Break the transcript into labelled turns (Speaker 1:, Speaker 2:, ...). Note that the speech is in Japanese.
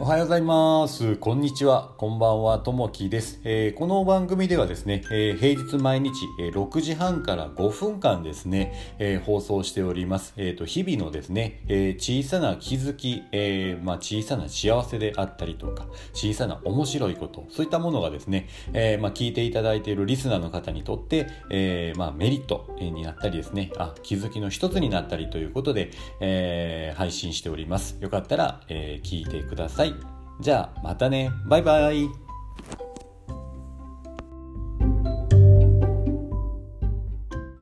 Speaker 1: おはようございます。こんにちは。こんばんは。ともきです、えー、この番組ではですね、えー、平日毎日、えー、6時半から5分間ですね、え放送しております。えっ、と、日々のですね、え小さな気づき、えまあ、小さな幸せであったりとか、小さな面白いこと、そういったものがですね、えまあ、聞いていただいているリスナーの方にとって、えまあ、メリットになったりですね、あ、気づきの一つになったりということで、え配信しております。よかったら、え聞いてください。じゃあまたね。バイバイ。